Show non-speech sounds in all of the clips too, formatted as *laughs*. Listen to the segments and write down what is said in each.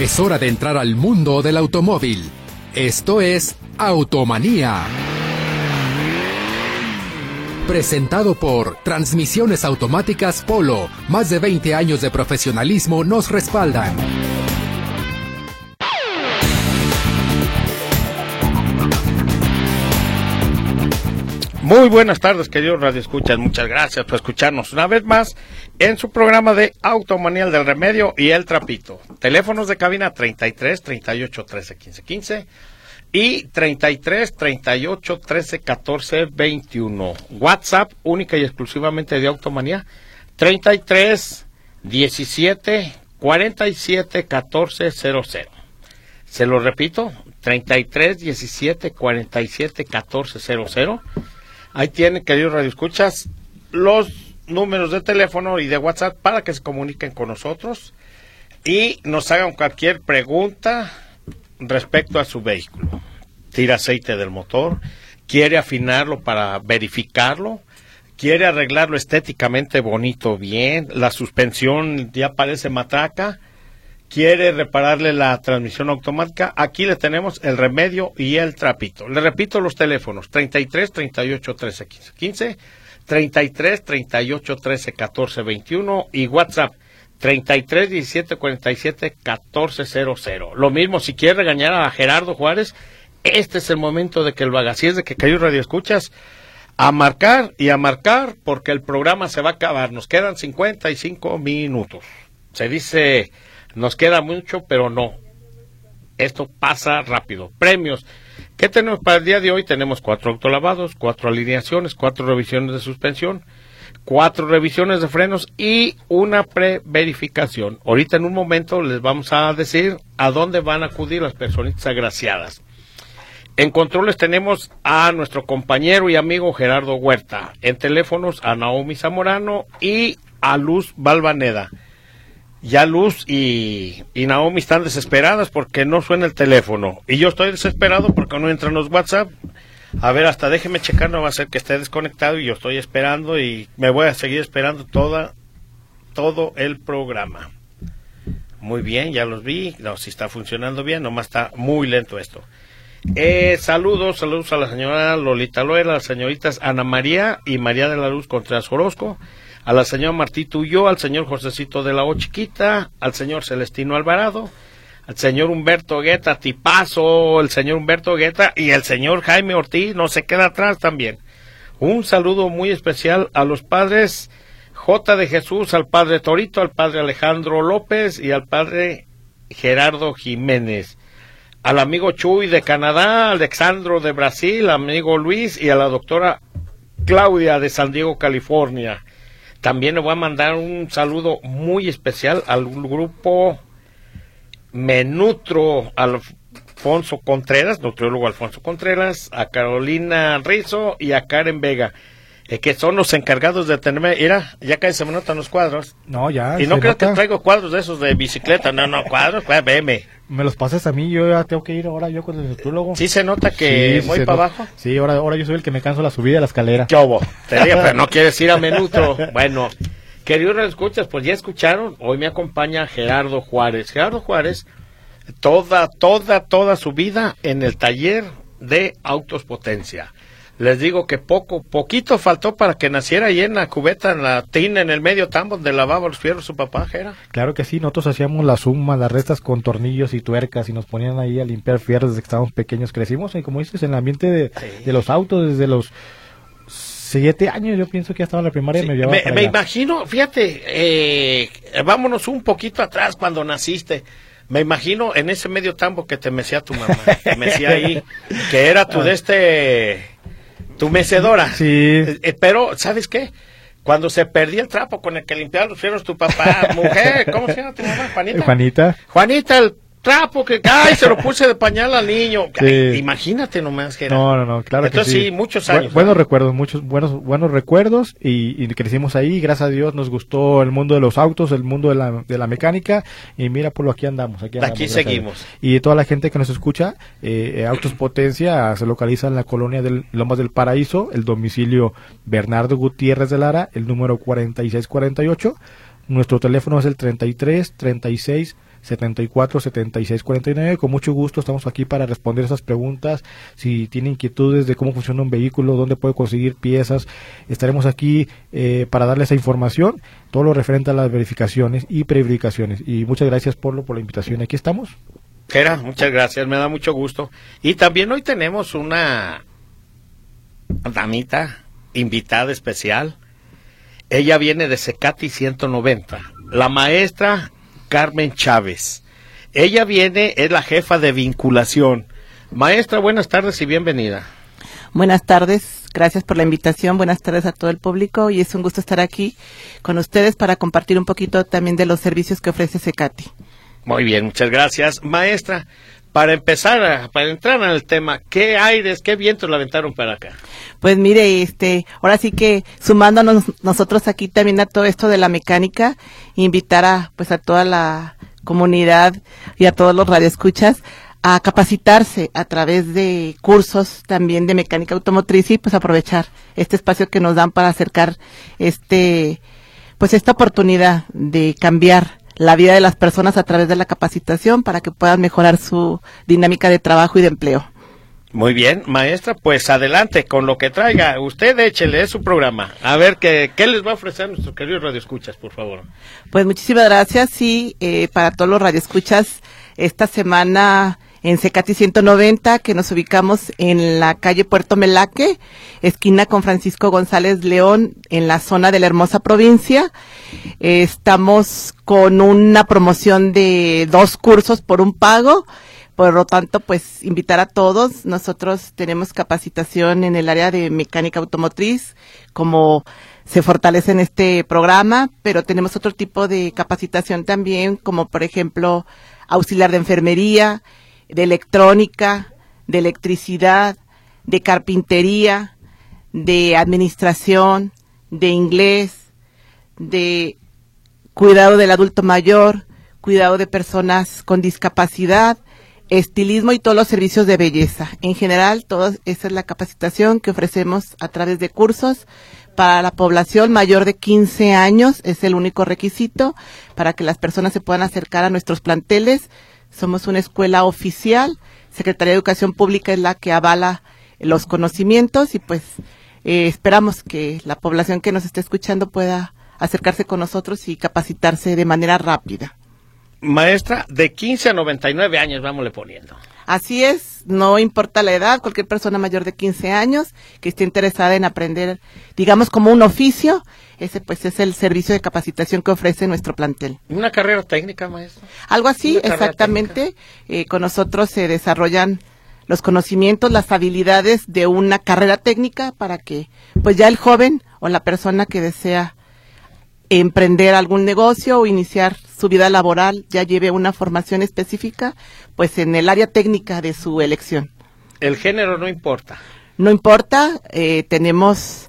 Es hora de entrar al mundo del automóvil. Esto es Automanía. Presentado por Transmisiones Automáticas Polo. Más de 20 años de profesionalismo nos respaldan. Muy buenas tardes, queridos Radio Escuchas. Muchas gracias por escucharnos una vez más en su programa de Automanial del Remedio y El Trapito. Teléfonos de cabina 33 38 13 15 15 y 33 38 13 14 21. WhatsApp única y exclusivamente de Automanía 33 17 47 14 00. Se lo repito, 33 17 47 14 00 Ahí tienen, queridos radioescuchas, los números de teléfono y de WhatsApp para que se comuniquen con nosotros y nos hagan cualquier pregunta respecto a su vehículo. Tira aceite del motor, quiere afinarlo para verificarlo, quiere arreglarlo estéticamente bonito, bien, la suspensión ya parece matraca, quiere repararle la transmisión automática, aquí le tenemos el remedio y el trapito. Le repito los teléfonos, 33 38 13 15 15, 33 38 13 14 21 y WhatsApp 33 17 47 14 00. Lo mismo, si quiere regañar a Gerardo Juárez, este es el momento de que lo haga. Si es de que cayó radio escuchas, a marcar y a marcar porque el programa se va a acabar. Nos quedan 55 minutos. Se dice nos queda mucho, pero no. Esto pasa rápido. Premios. ¿Qué tenemos para el día de hoy? Tenemos cuatro autolavados, cuatro alineaciones, cuatro revisiones de suspensión, cuatro revisiones de frenos y una pre-verificación. Ahorita en un momento les vamos a decir a dónde van a acudir las personitas agraciadas. En controles tenemos a nuestro compañero y amigo Gerardo Huerta. En teléfonos a Naomi Zamorano y a Luz Balvaneda ya Luz y, Naomi están desesperadas porque no suena el teléfono. Y yo estoy desesperado porque no entran los WhatsApp. A ver, hasta déjeme checar, no va a ser que esté desconectado y yo estoy esperando y me voy a seguir esperando toda, todo el programa. Muy bien, ya los vi. No, si está funcionando bien, nomás está muy lento esto. Eh, saludos, saludos a la señora Lolita Loera, las señoritas Ana María y María de la Luz Contreras Orozco, a la señora Martí Tuyó, al señor Josecito de la O Chiquita, al señor Celestino Alvarado, al señor Humberto Guetta, tipazo, el señor Humberto Guetta y el señor Jaime Ortiz, no se queda atrás también. Un saludo muy especial a los padres J de Jesús, al padre Torito, al padre Alejandro López y al padre Gerardo Jiménez. Al amigo Chuy de Canadá, Alexandro de Brasil, amigo Luis y a la doctora Claudia de San Diego, California. También le voy a mandar un saludo muy especial al grupo Menutro Alfonso Contreras, nutriólogo Alfonso Contreras, a Carolina Rizo y a Karen Vega. Eh, que son los encargados de tenerme, mira, ya casi se me notan los cuadros. No, ya. Y no creo que traigo cuadros de esos de bicicleta, no, no, cuadros, pues, veme. Me los pases a mí, yo ya tengo que ir ahora yo con el nutriólogo. Sí se nota que voy para abajo. Sí, ahora, ahora yo soy el que me canso la subida de la escalera. ¿Qué hubo? Te digo, pero no *laughs* quieres ir a Menutro. Bueno, queridos escuchas, pues ya escucharon, hoy me acompaña Gerardo Juárez. Gerardo Juárez, toda, toda, toda su vida en el taller de autos potencia les digo que poco, poquito faltó para que naciera ahí en la cubeta, en la tina, en el medio tambo donde lavaba los fierros su papá. Claro que sí, nosotros hacíamos la suma, las restas con tornillos y tuercas y nos ponían ahí a limpiar fierros desde que estábamos pequeños. Crecimos, y como dices, en el ambiente de, los autos desde los siete años, yo pienso que ya estaba en la primaria. me, me, imagino, fíjate, eh, vámonos un poquito atrás cuando naciste. Me imagino en ese medio tambo que te mecía tu mamá, te mecía ahí, *laughs* que era tu de este tu mecedora. Sí. Eh, eh, pero, ¿sabes qué? Cuando se perdía el trapo con el que limpiaba los fierros tu papá, mujer, ¿cómo se llama tu mamá? Juanita. Juanita. Juanita, el trapo que ay se lo puse de pañal al niño. *laughs* Imagínate nomás que no no no claro entonces que sí. muchos años buenos recuerdos muchos buenos buenos recuerdos y, crecimos ahí. Gracias a Dios nos gustó el mundo de los autos el mundo de la, de la mecánica. Y mira por lo aquí andamos aquí, aquí seguimos. Y toda la gente que nos escucha eh, eh, Autos Potencia se localiza en la colonia del Lomas del Paraíso el domicilio Bernardo Gutiérrez de Lara el número 4648 Nuestro teléfono es el 33 36 74 76 49. Con mucho gusto estamos aquí para responder esas preguntas. Si tiene inquietudes de cómo funciona un vehículo, dónde puede conseguir piezas, estaremos aquí eh, para darle esa información, todo lo referente a las verificaciones y preverificaciones. Y muchas gracias, Polo, por la invitación. Aquí estamos. Muchas gracias, me da mucho gusto. Y también hoy tenemos una damita invitada especial. Ella viene de Secati 190. La maestra Carmen Chávez. Ella viene, es la jefa de vinculación. Maestra, buenas tardes y bienvenida. Buenas tardes, gracias por la invitación, buenas tardes a todo el público y es un gusto estar aquí con ustedes para compartir un poquito también de los servicios que ofrece Secati. Muy bien, muchas gracias. Maestra, para empezar, para entrar en el tema, ¿qué aires, qué vientos la aventaron para acá? Pues mire, este, ahora sí que sumándonos nosotros aquí también a todo esto de la mecánica, invitar a, pues a toda la comunidad y a todos los radioescuchas a capacitarse a través de cursos también de mecánica automotriz y pues aprovechar este espacio que nos dan para acercar este, pues esta oportunidad de cambiar la vida de las personas a través de la capacitación para que puedan mejorar su dinámica de trabajo y de empleo. Muy bien, maestra, pues adelante con lo que traiga. Usted échele, su programa. A ver, ¿qué, qué les va a ofrecer nuestros queridos radioescuchas, por favor? Pues muchísimas gracias. Sí, eh, para todos los radioescuchas, esta semana en Secati 190, que nos ubicamos en la calle Puerto Melaque, esquina con Francisco González León, en la zona de la hermosa provincia. estamos con una promoción de dos cursos por un pago. Por lo tanto, pues invitar a todos. Nosotros tenemos capacitación en el área de mecánica automotriz, como se fortalece en este programa, pero tenemos otro tipo de capacitación también, como por ejemplo auxiliar de enfermería, de electrónica, de electricidad, de carpintería, de administración, de inglés, de cuidado del adulto mayor, cuidado de personas con discapacidad, estilismo y todos los servicios de belleza. En general, toda esa es la capacitación que ofrecemos a través de cursos para la población mayor de 15 años. Es el único requisito para que las personas se puedan acercar a nuestros planteles somos una escuela oficial. Secretaría de Educación Pública es la que avala los conocimientos y pues eh, esperamos que la población que nos esté escuchando pueda acercarse con nosotros y capacitarse de manera rápida. Maestra, de 15 a 99 años, vámosle poniendo. Así es, no importa la edad, cualquier persona mayor de 15 años que esté interesada en aprender, digamos, como un oficio, ese pues es el servicio de capacitación que ofrece nuestro plantel. ¿Una carrera técnica, maestro? Algo así, exactamente. Eh, con nosotros se desarrollan los conocimientos, las habilidades de una carrera técnica para que pues ya el joven o la persona que desea emprender algún negocio o iniciar su vida laboral ya lleve una formación específica, pues en el área técnica de su elección. El género no importa. No importa, eh, tenemos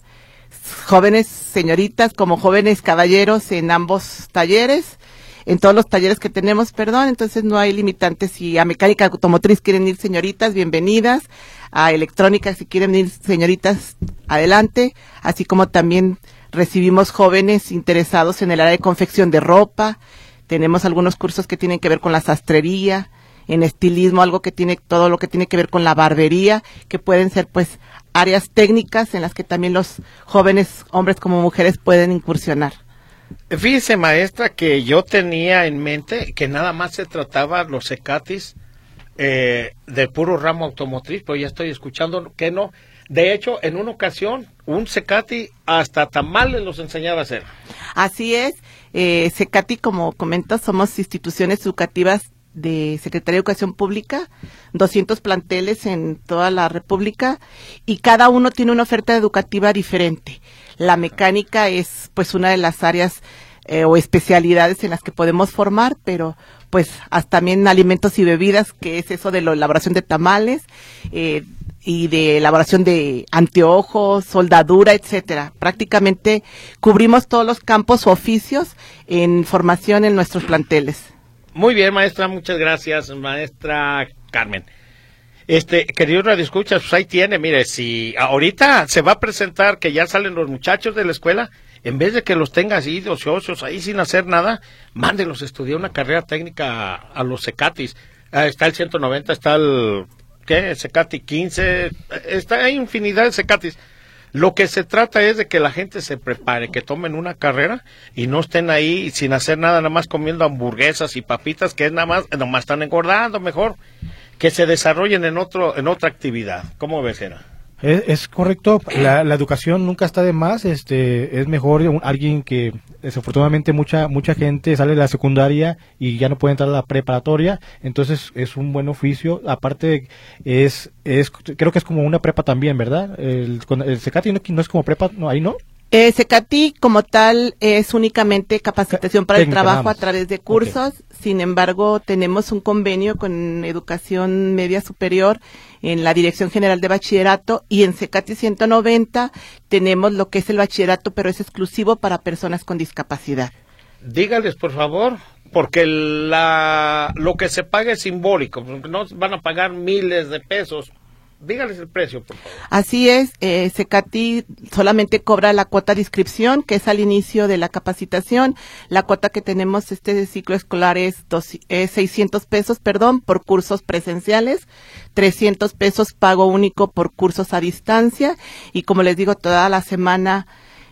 jóvenes señoritas como jóvenes caballeros en ambos talleres, en todos los talleres que tenemos, perdón, entonces no hay limitantes. Si a mecánica automotriz quieren ir señoritas, bienvenidas. A electrónica, si quieren ir señoritas, adelante. Así como también recibimos jóvenes interesados en el área de confección de ropa, tenemos algunos cursos que tienen que ver con la sastrería, en estilismo, algo que tiene todo lo que tiene que ver con la barbería, que pueden ser pues áreas técnicas en las que también los jóvenes, hombres como mujeres, pueden incursionar. Fíjese, maestra, que yo tenía en mente que nada más se trataba los secatis eh, del puro ramo automotriz, pero ya estoy escuchando que no. De hecho, en una ocasión, un Secati hasta tamales los enseñaba a hacer. Así es. Eh, Secati, como comentas, somos instituciones educativas de Secretaría de Educación Pública, 200 planteles en toda la República y cada uno tiene una oferta educativa diferente. La mecánica es pues una de las áreas eh, o especialidades en las que podemos formar, pero pues hasta también alimentos y bebidas, que es eso de la elaboración de tamales, eh, y de elaboración de anteojos, soldadura, etcétera. Prácticamente cubrimos todos los campos o oficios en formación en nuestros planteles. Muy bien, maestra, muchas gracias, maestra Carmen. Este, querido Radio Escuchas, pues ahí tiene, mire, si ahorita se va a presentar que ya salen los muchachos de la escuela en vez de que los tenga así de ociosos ahí sin hacer nada, mándelos a estudiar una carrera técnica a, los Cecatis. Está el 190, está el ¿qué? Secati 15, está hay infinidad de Cecatis. Lo que se trata es de que la gente se prepare, que tomen una carrera y no estén ahí sin hacer nada, nada más comiendo hamburguesas y papitas, que es nada más, nada más están engordando mejor, que se desarrollen en otro, en otra actividad. ¿Cómo ves, Era? Es, correcto, la, educación nunca está de más, este, es mejor alguien que desafortunadamente mucha mucha gente sale de la secundaria y ya no puede entrar a la preparatoria, entonces es un buen oficio, aparte es es creo que es como una prepa también, ¿verdad? El, el Secati no, es como prepa, no ahí no. Eh, Secati como tal es únicamente capacitación para el trabajo a través de cursos. Sin embargo, tenemos un convenio con Educación Media Superior en la Dirección General de Bachillerato y en Secati 190 tenemos lo que es el bachillerato, pero es exclusivo para personas con discapacidad. Dígales, por favor, porque la, lo que se paga es simbólico, no van a pagar miles de pesos Dígales el precio. Así es, eh, Secati solamente cobra la cuota de inscripción, que es al inicio de la capacitación. La cuota que tenemos este ciclo escolar es, dos, 600 pesos, perdón, por cursos presenciales, 300 pesos pago único por cursos a distancia y como les digo, toda la semana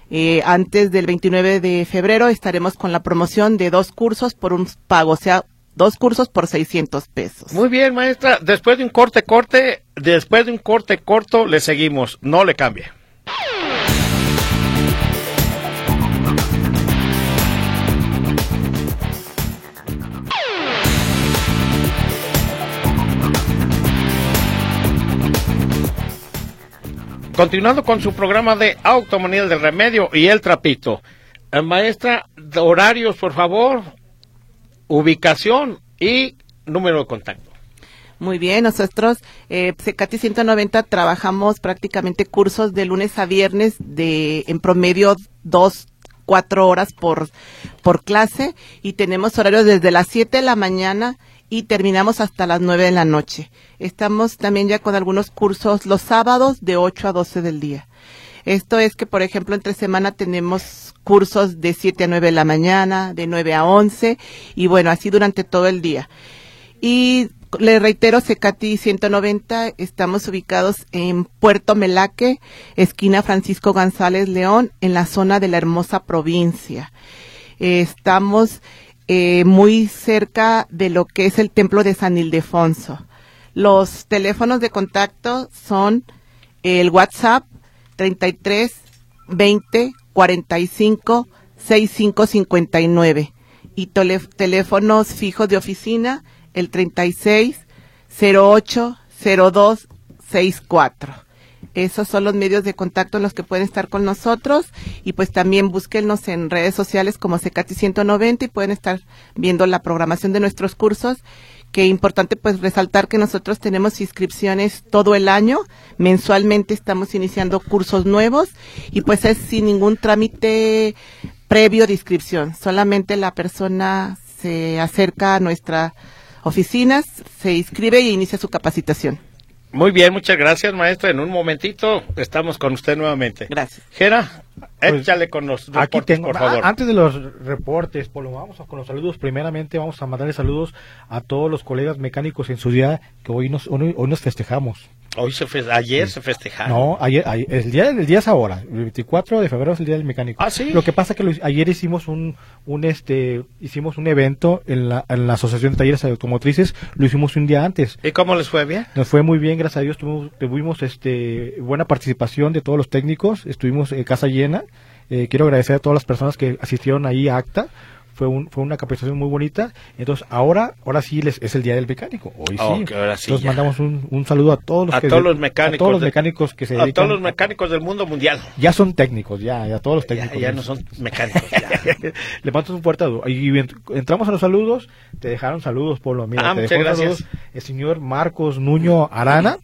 eh, antes del 29 de febrero estaremos con la promoción de dos cursos por un pago, o sea, Dos cursos por 600 pesos. Muy bien, maestra. Después de un corte, corte, después de un corte corto, le seguimos. No le cambie. Continuando con su programa de Automanía del Remedio y el Trapito. Eh, maestra, horarios, por favor ubicación y número de contacto. Muy bien, nosotros, eh, Secati 190, trabajamos prácticamente cursos de lunes a viernes de en promedio dos, cuatro horas por, por clase y tenemos horarios desde las 7 de la mañana y terminamos hasta las 9 de la noche. Estamos también ya con algunos cursos los sábados de 8 a 12 del día. Esto es que, por ejemplo, entre semana tenemos cursos de 7 a 9 de la mañana, de 9 a 11, y bueno, así durante todo el día. Y le reitero, Secati 190, estamos ubicados en Puerto Melaque, esquina Francisco González León, en la zona de la hermosa provincia. estamos eh, muy cerca de lo que es el templo de San Ildefonso. Los teléfonos de contacto son el WhatsApp 33 20 45 65 59 y teléfonos fijos de oficina el 36 08 02 64. Esos son los medios de contacto en los que pueden estar con nosotros. Y pues también búsquenos en redes sociales como Secati 190 y pueden estar viendo la programación de nuestros cursos que importante pues resaltar que nosotros tenemos inscripciones todo el año, mensualmente estamos iniciando cursos nuevos y pues es sin ningún trámite previo de inscripción, solamente la persona se acerca a nuestras oficinas, se inscribe y inicia su capacitación. Muy bien, muchas gracias, maestra. En un momentito estamos con usted nuevamente. Gracias. Gera, pues, échale con los reportes, por favor. Antes de los reportes, Polo, vamos con los saludos. Primeramente, vamos a mandarle saludos a todos los colegas mecánicos en su día que hoy nos, hoy nos festejamos. Hoy se ayer se festejaron. No, ayer, el día el día es ahora, el 24 de febrero es el día del mecánico. Ah, sí. Lo que pasa es que ayer hicimos un un este hicimos un evento en la, en la Asociación de Talleres Automotrices, lo hicimos un día antes. ¿Y cómo les fue bien? Nos fue muy bien, gracias a Dios, tuvimos, tuvimos este buena participación de todos los técnicos, estuvimos en casa llena. Eh, quiero agradecer a todas las personas que asistieron ahí a ACTA fue, un, fue una capacitación muy bonita. Entonces, ahora ahora sí les, es el Día del Mecánico. Hoy sí. Entonces, mandamos un, un, saludo a todos los, a todos los mecánicos. A todos los mecánicos que se A todos los mecánicos del mundo mundial. Ya son técnicos, ya, ya todos los técnicos. Ya, no son mecánicos. *laughs* Le mando un fuerte saludo. Y entramos a los saludos. Te dejaron saludos, Polo. Mira, ah, te muchas gracias. el señor Marcos Nuño Arana.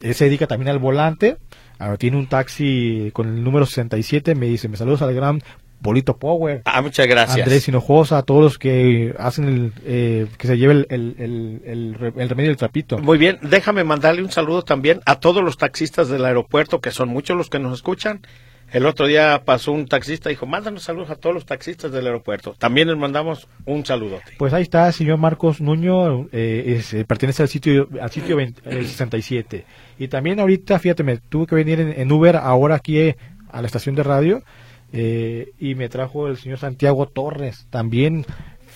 Él se dedica también al volante. Ahora tiene un taxi con el número 67. Me dice, me saludos al gran Bolito Power. Ah, muchas gracias. Andrés Hinojosa, a todos los que hacen el, eh, que se lleve el, el, remedio del trapito. Muy bien, déjame mandarle un saludo también a todos los taxistas del aeropuerto, que son muchos los que nos escuchan. El otro día pasó un taxista y dijo, mándanos saludos a todos los taxistas del aeropuerto. También les mandamos un saludote. Pues ahí está, señor Marcos Nuño, eh, es, eh, pertenece al sitio al sitio 20, el 67. Y también ahorita, fíjate, me tuve que venir en, en Uber ahora aquí eh, a la estación de radio eh, y me trajo el señor Santiago Torres, también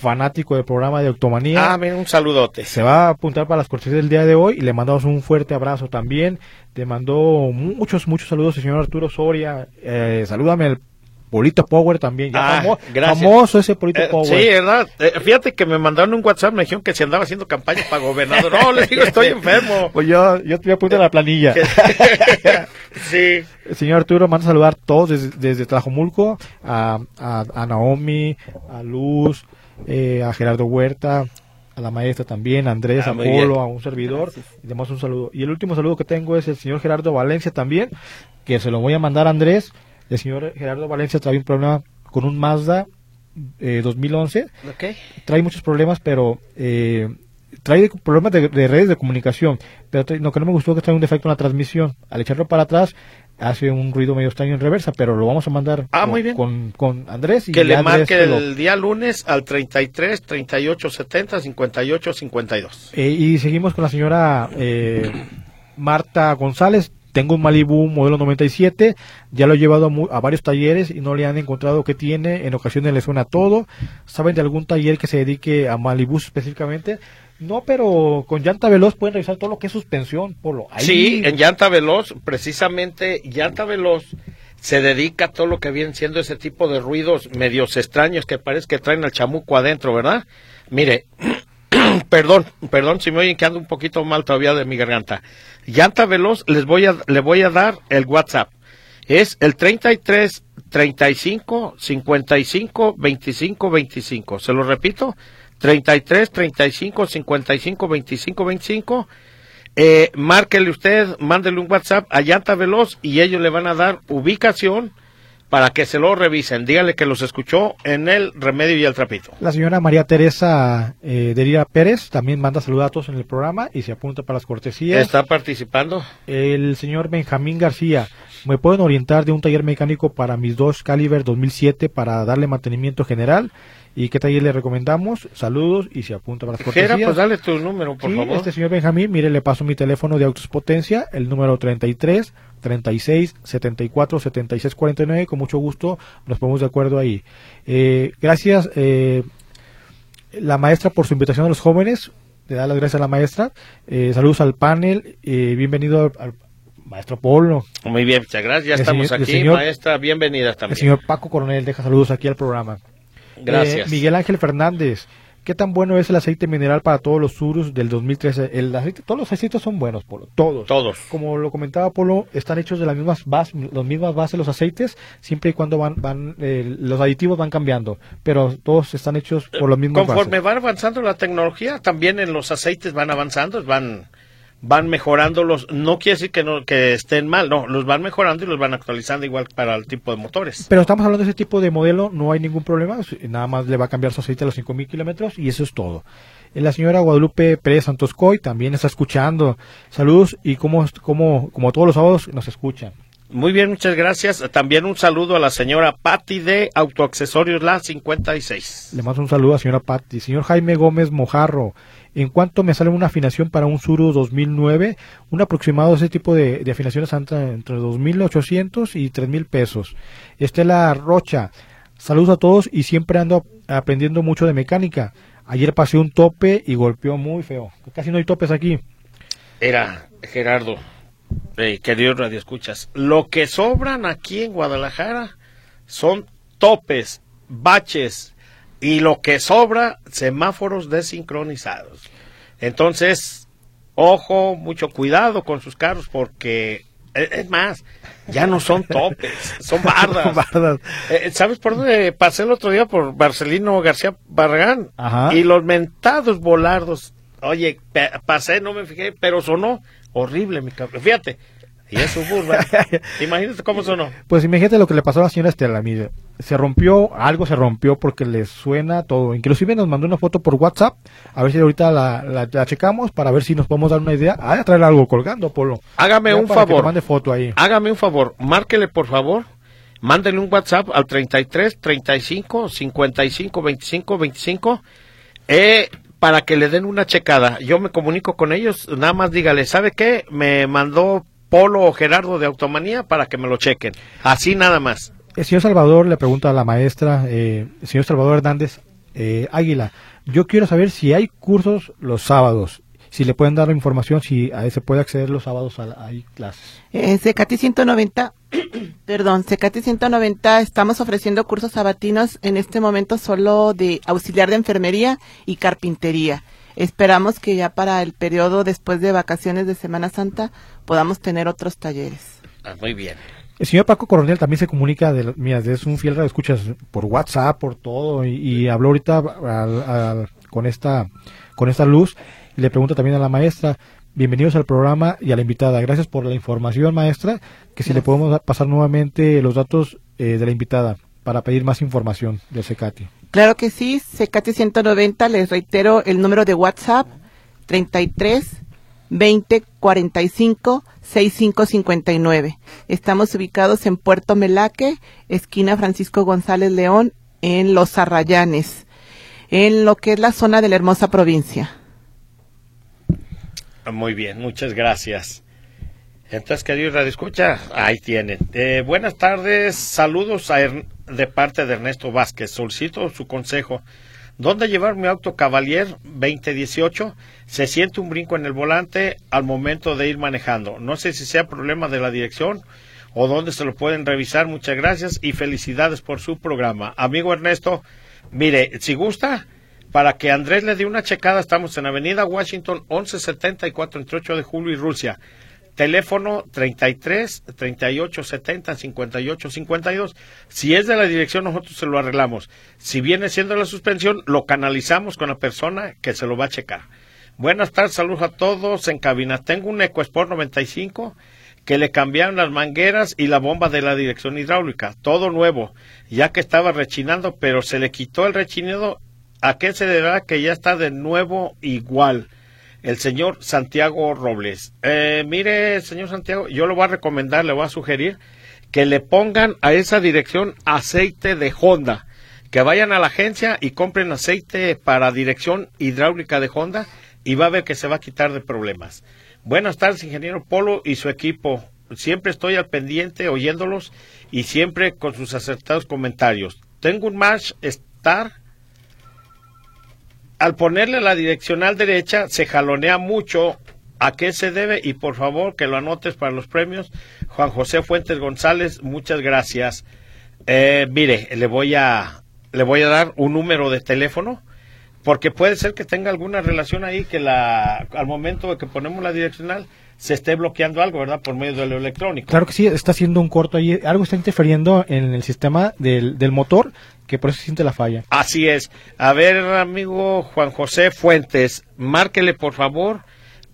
fanático del programa de Octomanía. Ah, mira, un saludote. se va a apuntar para las cortesías del día de hoy y le mandamos un fuerte abrazo también. Te mandó muchos, muchos saludos el señor Arturo Soria. Eh, salúdame el Polito Power también. Ya Ah, famo- gracias. famoso ese Polito Eh, Power. sí, ¿verdad? Eh, fíjate que me mandaron un WhatsApp, me dijeron que si andaba haciendo campaña para gobernador. No, le digo, estoy enfermo. *laughs* Pues yo, yo te voy a la planilla. *laughs* sí. El *laughs* señor Arturo manda a saludar a todos desde, desde Tlajomulco, a, a, a Naomi, a Luz, eh, a Gerardo Huerta, a la maestra también, a Andrés, Ah, a Polo, bien. a un servidor. Y damos un saludo. Y el último saludo que tengo es el señor Gerardo Valencia también, que se lo voy a mandar a Andrés. El señor Gerardo Valencia trae un problema con un Mazda eh, 2011 Ok. trae muchos problemas, pero eh, trae problemas de, de redes de comunicación. Pero trae- lo que no me gustó es que trae un defecto en la transmisión. Al echarlo para atrás, hace un ruido medio extraño en reversa, pero lo vamos a mandar Ah, con, muy bien. con, con Andrés. Y Que le Andrés marque te lo- el día lunes al 33 38 70 58 52. Eh, y seguimos con la señora eh, Marta González. Tengo un Malibu modelo 97, ya lo he llevado a, mu- a varios talleres y no le han encontrado que tiene, en ocasiones le suena todo. ¿Saben de algún taller que se dedique a Malibu específicamente? No, pero con llanta veloz pueden revisar todo lo que es suspensión, Polo. Sí, en Llanta Veloz, precisamente Llanta Veloz se dedica a todo lo que viene siendo ese tipo de ruidos medios extraños que parece que traen al chamuco adentro, ¿verdad? Mire, *clears throat* perdón, perdón si me oyen que ando un poquito mal todavía de mi garganta. Llanta Veloz, les voy a, le voy a dar el WhatsApp. Es el 33 35 55 25 25. Se lo repito, 33 35 55 25 25. Eh, márquele usted, mándele un WhatsApp a Llanta Veloz y ellos le van a dar ubicación para que se lo revisen. Dígale que los escuchó en el Remedio y el Trapito. La señora María Teresa eh, Deria Pérez también manda saludatos en el programa y se apunta para las cortesías. ¿Está participando? El señor Benjamín García, ¿me pueden orientar de un taller mecánico para mis dos Caliber 2007 para darle mantenimiento general? ¿Y qué taller le recomendamos? Saludos y se apunta para las Jera, cortesías. pues dale tu número, por Sí, favor. este señor Benjamín, mire, le paso mi teléfono de Autos Potencia, el número 33 36 74 76 49. Con mucho gusto nos ponemos de acuerdo ahí. Eh, gracias, eh, la maestra, por su invitación a los jóvenes. Le da las gracias a la maestra. Eh, saludos al panel. eh, bienvenido al, al maestro Polo. Muy bien, muchas gracias. Ya El estamos señor- el aquí, señor- maestra. Bienvenida El también. señor Paco Coronel deja saludos aquí al programa. Gracias. Eh, Miguel Ángel Fernández, ¿qué tan bueno es el aceite mineral para todos los Surus del 2013? El aceite, todos los aceites son buenos, Polo, todos. Todos. Como lo comentaba Polo, están hechos de las mismas bases, las mismas bases los aceites, siempre y cuando van, van eh, los aditivos van cambiando, pero todos están hechos por los mismos Conforme bases. va avanzando la tecnología, también en los aceites van avanzando, van van mejorándolos. No quiere decir que no que estén mal, no, los van mejorando y los van actualizando igual para el tipo de motores. Pero estamos hablando de ese tipo de modelo, no hay ningún problema, nada más le va a cambiar su aceite a los 5000 kilómetros y eso es todo. Eh, La señora Guadalupe Pérez Santos Coy también está escuchando. Saludos y como, como, como todos los sábados nos escuchan. Muy bien, muchas gracias. También un saludo a la señora Patti de Autoaccesorios La 56. Le mando un saludo a la señora Patti. Señor Jaime Gómez Mojarro, ¿en cuánto me sale una afinación para un Suru 2009? Un aproximado de ese tipo de, afinaciones anda entre 2.800 y 3.000 pesos. Estela Rocha, saludos a todos y siempre ando aprendiendo mucho de mecánica. Ayer pasé un tope y golpeó muy feo. Casi no hay topes aquí. Era Gerardo, eh, queridos radioescuchas. Lo que sobran aquí en Guadalajara son topes, baches y lo que sobra, semáforos desincronizados. Entonces, ojo, mucho cuidado con sus carros porque, eh, es más, ya no son topes, son *laughs* bardas. Bardas. Eh, ¿Sabes por dónde pasé el otro día? Por Marcelino García Barragán. Ajá. Y los mentados volardos. Oye, pasé, no me fijé, pero sonó horrible mi cabrón. Fíjate. Y es suburban. *laughs* Imagínate cómo sonó. Pues imagínate lo que le pasó a la señora Estela, mire, se rompió, algo se rompió porque le suena todo. Inclusive nos mandó una foto por WhatsApp, a ver si ahorita la, la- la checamos para ver si nos podemos dar una idea. Ah, traer algo colgando, Polo. Hágame Ya un que favor. mande foto ahí. Hágame un favor. Márquele, por favor, mándenle un WhatsApp al 33 35 55 25 25 eh, para que le den una checada. Yo me comunico con ellos, nada más dígale, ¿sabe qué? Me mandó Polo o Gerardo de Automanía para que me lo chequen. Así nada más. El señor Salvador le pregunta a la maestra, eh, el señor Salvador Hernández eh, Águila, yo quiero saber si hay cursos los sábados, si le pueden dar la información, si a se puede acceder los sábados a, hay clases. En Secati 190, *coughs* perdón, Secati 190 estamos ofreciendo cursos sabatinos en este momento solo de auxiliar de enfermería y carpintería. Esperamos que ya para el periodo después de vacaciones de Semana Santa podamos tener otros talleres. Ah, muy bien. El señor Paco Coronel también se comunica, de, mira, es un fiel de escuchas por WhatsApp, por todo, y, habló ahorita con esta con esta luz. Y le pregunta también a la maestra, bienvenidos al programa y a la invitada. Gracias por la información, maestra, que si le podemos pasar nuevamente los datos eh, de la invitada para pedir más información de Secati. Claro que sí, Secati 190, les reitero el número de WhatsApp 33 20 45 65 59. Estamos ubicados en Puerto Melaque, esquina Francisco González León, en Los Arrayanes, en lo que es la zona de la hermosa provincia. Muy bien, muchas gracias. Entonces, querido Radio Escucha, ahí tienen. Eh, buenas tardes, saludos de parte de Ernesto Vázquez. Solicito su consejo ¿Dónde llevar mi auto Cavalier 2018? Se siente un brinco en el volante al momento de ir manejando. No sé si sea problema de la dirección o dónde se lo pueden revisar. Muchas gracias y felicidades por su programa. Amigo Ernesto, mire, si gusta, para que Andrés le dé una checada, estamos en Avenida Washington 1174 entre 8 de julio y Rusia teléfono 33 38 70 58 52. Si es de la dirección, nosotros se lo arreglamos. Si viene siendo la suspensión, lo canalizamos con la persona que se lo va a checar. Buenas tardes, saludos a todos en cabina. Tengo un EcoSport 95 que le cambiaron las mangueras y la bomba de la dirección hidráulica, todo nuevo, ya que estaba rechinando, pero se le quitó el rechinido. ¿A qué se deberá que ya está de nuevo igual? El señor Santiago Robles. Eh, mire, señor Santiago, yo le voy a recomendar, le voy a sugerir que le pongan a esa dirección aceite de Honda. Que vayan a la agencia y compren aceite para dirección hidráulica de Honda y va a ver que se va a quitar de problemas. Buenas tardes, ingeniero Polo y su equipo. Siempre estoy al pendiente oyéndolos y siempre con sus acertados comentarios. Tengo un March Star al ponerle la direccional derecha se jalonea mucho a qué se debe y por favor que lo anotes para los premios. Juan José Fuentes González, muchas gracias. Eh, mire, le voy a le voy a dar un número de teléfono porque puede ser que tenga alguna relación ahí que la al momento de que ponemos la direccional se esté bloqueando algo, ¿verdad? Por medio de lo electrónico. Claro que sí, está haciendo un corto ahí, algo está interfiriendo en el sistema del, del motor que por eso se siente la falla. Así es. A ver, amigo Juan José Fuentes, márquele por favor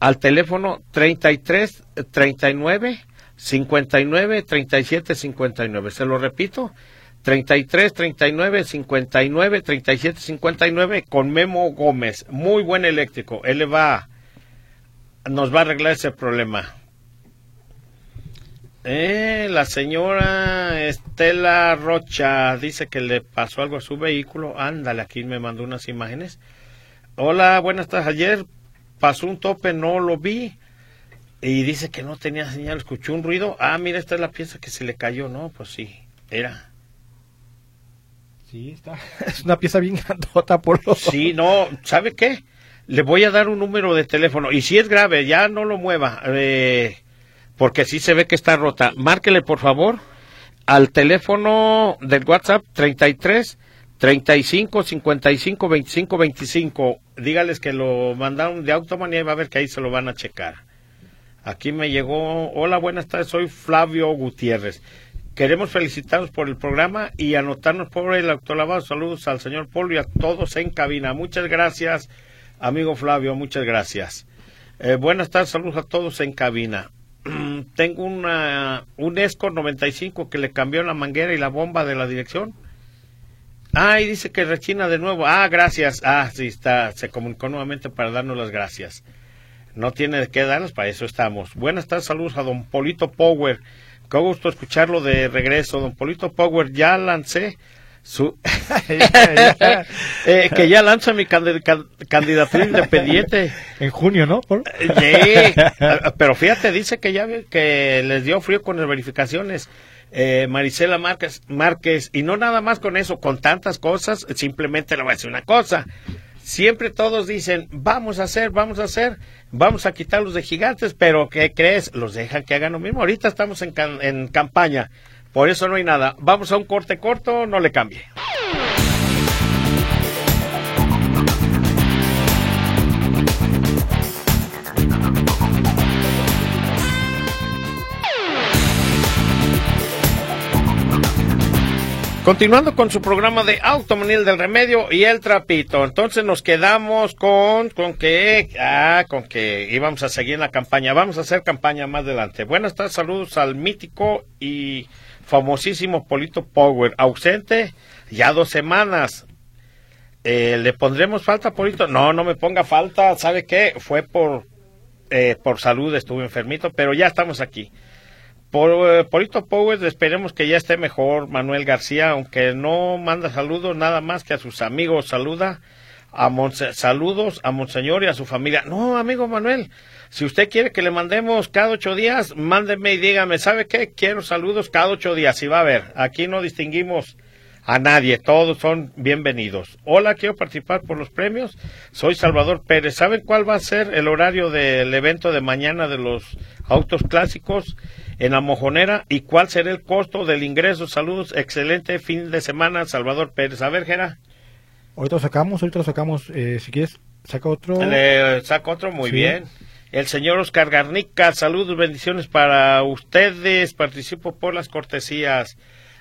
al teléfono 33 39 59 37 59. Se lo repito, 33 39 59 37 59 con Memo Gómez. Muy buen eléctrico. Él le va, nos va a arreglar ese problema. Eh, la señora Estela Rocha dice que le pasó algo a su vehículo. Ándale, aquí me mandó unas imágenes. Hola, buenas tardes. Ayer pasó un tope, no lo vi. Y dice que no tenía señal, escuchó un ruido. Ah, mira, esta es la pieza que se le cayó. No, pues sí, era. Sí, está. *laughs* Es una pieza bien grandota por los. Sí, no, ¿sabe qué? Le voy a dar un número de teléfono. Y si es grave, ya no lo mueva. Eh porque sí se ve que está rota. Márquele, por favor, al teléfono del WhatsApp 33 35 55 25 25. Dígales que lo mandaron de Automanía y va a ver que ahí se lo van a checar. Aquí me llegó, hola, buenas tardes, soy Flavio Gutiérrez. Queremos felicitarnos por el programa y anotarnos por el autolavado. Saludos al señor Polo y a todos en cabina. Muchas gracias, amigo Flavio, muchas gracias. Eh, buenas tardes, saludos a todos en cabina. *clears throat* tengo una, un ESCO 95 que le cambió la manguera y la bomba de la dirección. Ah, y dice que rechina de nuevo. Ah, gracias. Ah, sí, está, se comunicó nuevamente para darnos las gracias. No tiene de qué darnos, para eso estamos. Buenas tardes, saludos a don Polito Power. Qué gusto escucharlo de regreso, don Polito Power. Ya lancé su *laughs* *laughs* eh, que ya lanza mi candidatura independiente en junio, ¿no? Sí, pero fíjate, dice que ya que les dio frío con las verificaciones. Eh, Marisela Márquez, Márquez, y no nada más con eso, con tantas cosas, simplemente le voy a decir una cosa. Siempre todos dicen, vamos a hacer, vamos a hacer, vamos a quitarlos de gigantes, pero ¿qué crees? Los dejan que hagan lo mismo. Ahorita estamos en, en campaña, por eso no hay nada. Vamos a un corte corto, no le cambie. Continuando con su programa de Automanil del Remedio y el Trapito. Entonces nos quedamos con, con que, ah, con que íbamos a seguir en la campaña. Vamos a hacer campaña más adelante. Buenas tardes, saludos al mítico y famosísimo Polito Power. Ausente ya dos semanas. Eh, ¿Le pondremos falta, Polito? No, no me ponga falta. ¿Sabe qué? Fue por, eh, por salud, estuve enfermito, pero ya estamos aquí. Por eh, Polito Powers esperemos que ya esté mejor Manuel García, aunque no manda saludos nada más que a sus amigos, saluda a saludos a Monseñor y a su familia. No, amigo Manuel, si usted quiere que le mandemos cada ocho días, mándeme y dígame, ¿sabe qué? Quiero saludos cada ocho días y va a ver, aquí no distinguimos a nadie, todos son bienvenidos. Hola, quiero participar por los premios. Soy Salvador Pérez. ¿Saben cuál va a ser el horario del evento de mañana de los autos clásicos? en la mojonera y cuál será el costo del ingreso. Saludos, excelente fin de semana, Salvador Pérez. A ver, Gera. Ahorita lo sacamos, ahorita lo sacamos. Eh, si quieres, saca otro. Le saca otro, muy bien. El señor Oscar Garnica, saludos, bendiciones para ustedes. Participo por las cortesías.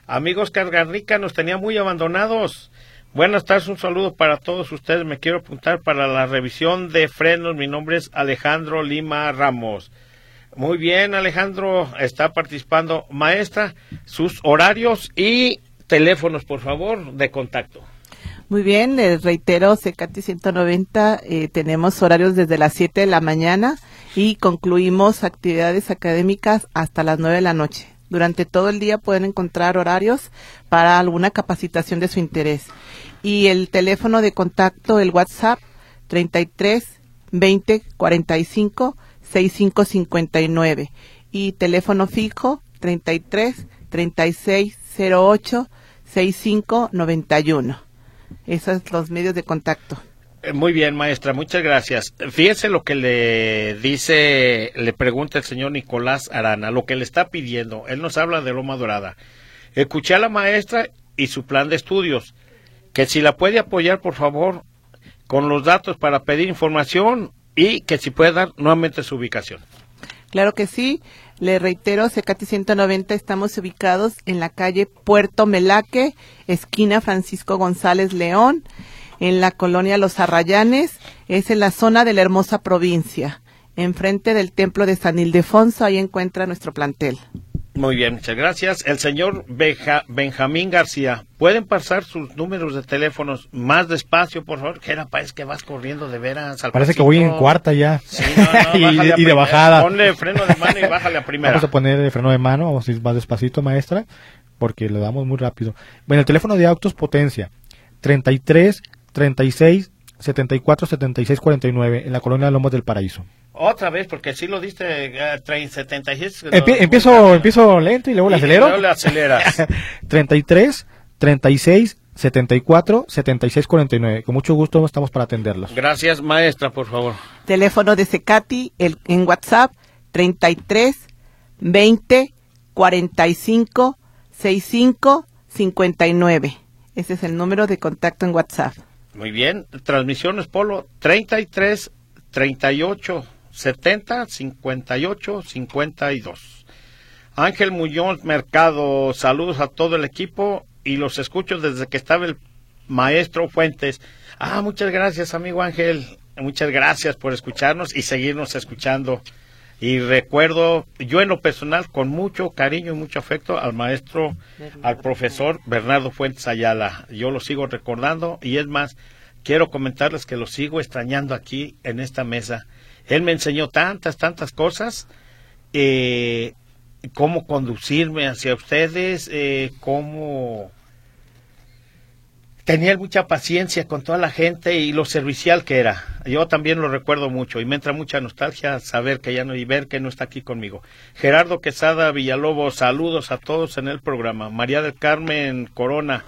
Amigos Oscar Garnica, nos tenía muy abandonados. Buenas tardes, un saludo para todos ustedes. Me quiero apuntar para la revisión de frenos. Mi nombre es Alejandro Lima Ramos. Muy bien, Alejandro, está participando. Maestra, sus horarios y teléfonos, por favor, de contacto. Muy bien, les reitero, CECATI 190, eh, tenemos horarios desde las 7 de la mañana y concluimos actividades académicas hasta las 9 de la noche. Durante todo el día pueden encontrar horarios para alguna capacitación de su interés. Y el teléfono de contacto, el WhatsApp, 33 20 45 6559 y teléfono fijo 33 36 08 6591. Esos son los medios de contacto. Eh, muy bien, maestra, muchas gracias. Fíjese lo que le dice, le pregunta el señor Nicolás Arana, lo que le está pidiendo. Él nos habla de Loma Dorada. Escuché a la maestra y su plan de estudios, que si la puede apoyar, por favor, con los datos para pedir información y que si puede dar nuevamente su ubicación. Claro que sí. Le reitero, Secati 190 estamos ubicados en la calle Puerto Melaque, esquina Francisco González León, en la colonia Los Arrayanes, es en la zona de la hermosa provincia, enfrente del templo de San Ildefonso, ahí encuentra nuestro plantel. Muy bien, muchas gracias. El señor Benjamín García, ¿pueden pasar sus números de teléfonos más despacio, por favor? Que era parece que vas corriendo de veras al Parece que voy en cuarta ya. Sí, no, no, *laughs* y, de bajada. Ponle freno de mano y bájale a *laughs* primera. Vamos a poner el freno de mano, a ir más despacito, maestra, porque le damos muy rápido. Bueno, el teléfono de autos potencia, 33 36 74 76 49, en la colonia Lomos del Paraíso. Otra vez, porque si lo diste uh, 76. empiezo, empiezo lento y luego le acelero. Y luego le aceleras. 33, 36, 74, 76, 49. Con mucho gusto estamos para atenderlos. Gracias, maestra, por favor. Teléfono de Secati el, en WhatsApp 33 20 45 65 59. Ese es el número de contacto en WhatsApp. Muy bien. Transmisiones Polo 33 38 70 58 52. Ángel Muñoz Mercado, saludos a todo el equipo y los escucho desde que estaba el maestro Fuentes. Ah, muchas gracias, amigo Ángel. Muchas gracias por escucharnos y seguirnos escuchando. Y recuerdo, yo en lo personal, con mucho cariño y mucho afecto al maestro, al profesor Bernardo Fuentes Ayala. Yo lo sigo recordando y es más, quiero comentarles que lo sigo extrañando aquí en esta mesa él me enseñó tantas, tantas cosas. Eh, cómo conducirme hacia ustedes, eh, cómo tenía mucha paciencia con toda la gente y lo servicial que era. Yo también lo recuerdo mucho y me entra mucha nostalgia saber que ya no y ver que no está aquí conmigo. Gerardo Quesada Villalobos, saludos a todos en el programa. María del Carmen Corona,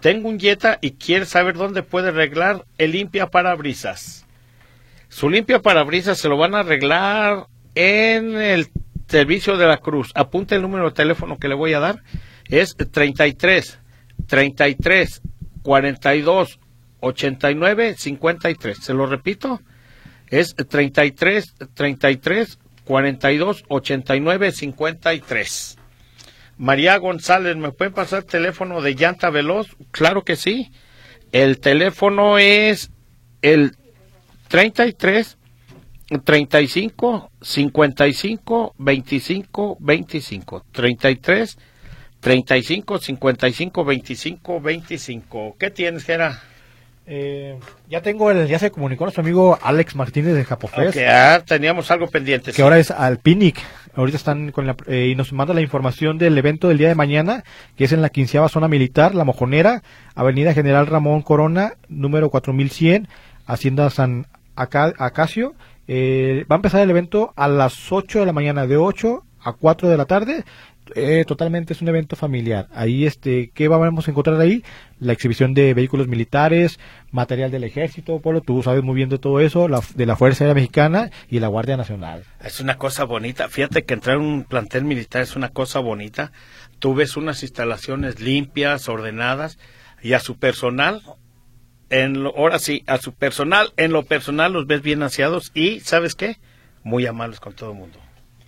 tengo un Jetta y quiere saber dónde puede arreglar el limpia parabrisas. Su limpia parabrisas se lo van a arreglar en el servicio de la Cruz. Apunte el número de teléfono que le voy a dar. Es 33 33 42 89 53. Se lo repito, es 33 33 42 89 53. María González, ¿me puede pasar el teléfono de Llanta Veloz? Claro que sí. El teléfono es el 33 35 55 25 25 33 35, 55, 25, 25. ¿Qué tienes, Gera? Eh, ya tengo el, ya se comunicó nuestro amigo Alex Martínez de Japofest. Que ah, teníamos algo pendiente. Que ahora es Alpinic. Ahorita están con la, eh, y nos manda la información del evento del día de mañana, que es en la quinceava zona militar, La Mojonera, Avenida General Ramón Corona, número 4100, Hacienda San Acacio. Eh, va a empezar el evento a las 8 de la mañana, de 8 a 4 de la tarde. Eh, totalmente es un evento familiar. Ahí, este, ¿qué vamos a encontrar ahí? La exhibición de vehículos militares, material del ejército, Polo, tú sabes muy bien de todo eso, de la Fuerza Aérea Mexicana y la Guardia Nacional. Es una cosa bonita. Fíjate que entrar en un plantel militar es una cosa bonita. Tú ves unas instalaciones limpias, ordenadas, y a su personal, en ahora sí, a su personal, en lo personal los ves bien aseados y, ¿sabes qué? Muy amables con todo el mundo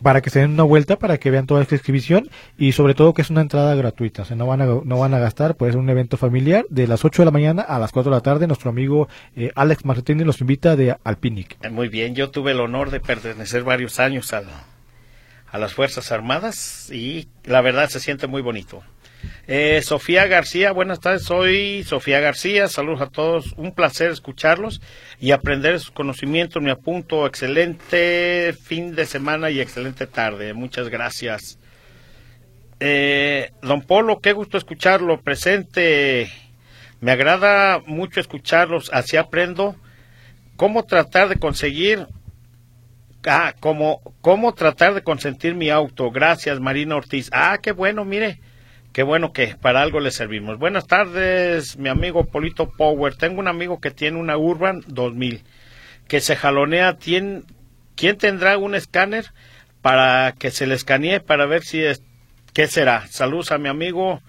para que se den una vuelta, para que vean toda esta exhibición y sobre todo que es una entrada gratuita, o sea, no van a, no van a gastar, pues es un evento familiar de las 8 de la mañana a las 4 de la tarde. Nuestro amigo eh, Alex Martínez los invita de Alpinic. Eh, muy bien, yo tuve el honor de pertenecer varios años a, a las Fuerzas Armadas y la verdad se siente muy bonito. Eh, Sofía García, buenas tardes, soy Sofía García, saludos a todos, un placer escucharlos y aprender sus conocimientos, me apunto, excelente fin de semana y excelente tarde, muchas gracias. Eh, don Polo, qué gusto escucharlo, presente, me agrada mucho escucharlos, así aprendo cómo tratar de conseguir Ah, cómo, cómo tratar de consentir mi auto. Gracias, Marina Ortiz. Ah, qué bueno, mire. Qué bueno que para algo le servimos. Buenas tardes, mi amigo Polito Power. Tengo un amigo que tiene una Urban 2000 que se jalonea. ¿Quién, ¿Quién tendrá un escáner para que se le escanee para ver si es qué será? Saludos a mi amigo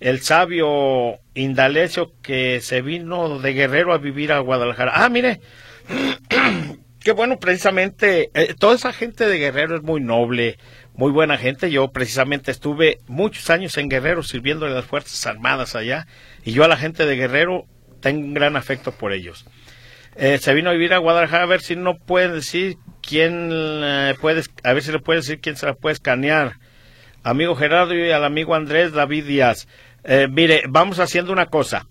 el sabio Indalecio que se vino de Guerrero a vivir a Guadalajara. Ah, mire, *clears throat* qué bueno, precisamente, eh, toda esa gente de Guerrero es muy noble, muy buena gente. Yo precisamente estuve muchos años en Guerrero sirviendo en las Fuerzas Armadas allá y yo a la gente de Guerrero tengo un gran afecto por ellos. Eh, se vino a vivir a Guadalajara a ver si no puede decir quién eh, puede, a ver si le puede decir quién se la puede escanear. Amigo Gerardo y al amigo Andrés David Díaz. Eh, mire, vamos haciendo una cosa.